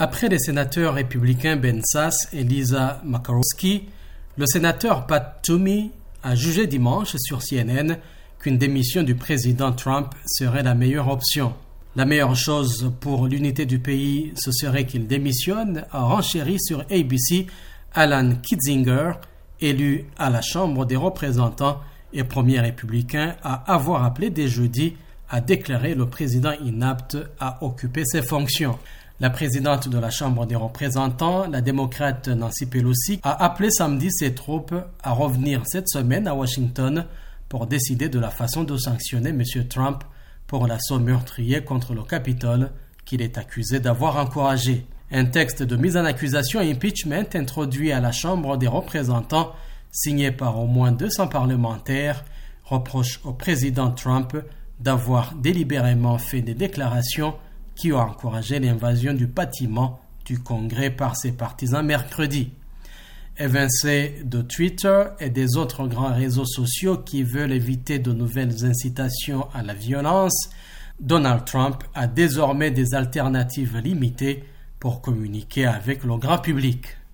Après les sénateurs républicains Ben Sass et Lisa Makarowski, le sénateur Pat Toomey a jugé dimanche sur CNN qu'une démission du président Trump serait la meilleure option. La meilleure chose pour l'unité du pays, ce serait qu'il démissionne, a renchéri sur ABC Alan Kitzinger, élu à la Chambre des représentants et premier républicain à avoir appelé dès jeudi à déclarer le président inapte à occuper ses fonctions. La présidente de la Chambre des représentants, la démocrate Nancy Pelosi, a appelé samedi ses troupes à revenir cette semaine à Washington pour décider de la façon de sanctionner M. Trump pour l'assaut meurtrier contre le Capitole qu'il est accusé d'avoir encouragé. Un texte de mise en accusation et impeachment introduit à la Chambre des représentants, signé par au moins 200 parlementaires, reproche au président Trump d'avoir délibérément fait des déclarations qui ont encouragé l'invasion du bâtiment du Congrès par ses partisans mercredi. Évincé de Twitter et des autres grands réseaux sociaux qui veulent éviter de nouvelles incitations à la violence, Donald Trump a désormais des alternatives limitées pour communiquer avec le grand public.